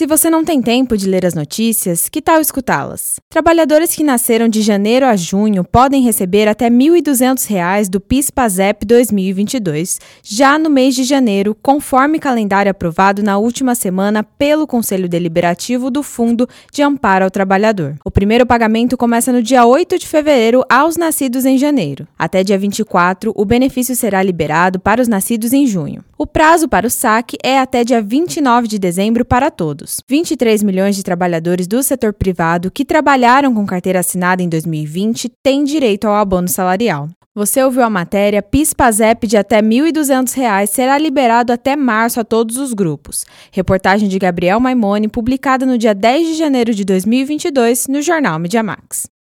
Se você não tem tempo de ler as notícias, que tal escutá-las? Trabalhadores que nasceram de janeiro a junho podem receber até R$ 1.200 do PIS/PASEP 2022, já no mês de janeiro, conforme calendário aprovado na última semana pelo Conselho Deliberativo do Fundo de Amparo ao Trabalhador. O primeiro pagamento começa no dia 8 de fevereiro aos nascidos em janeiro. Até dia 24, o benefício será liberado para os nascidos em junho. O prazo para o saque é até dia 29 de dezembro para todos. 23 milhões de trabalhadores do setor privado que trabalharam com carteira assinada em 2020 têm direito ao abono salarial. Você ouviu a matéria PIS/PASEP de até R$ 1.200 será liberado até março a todos os grupos. Reportagem de Gabriel Maimone, publicada no dia 10 de janeiro de 2022 no jornal Mediamax.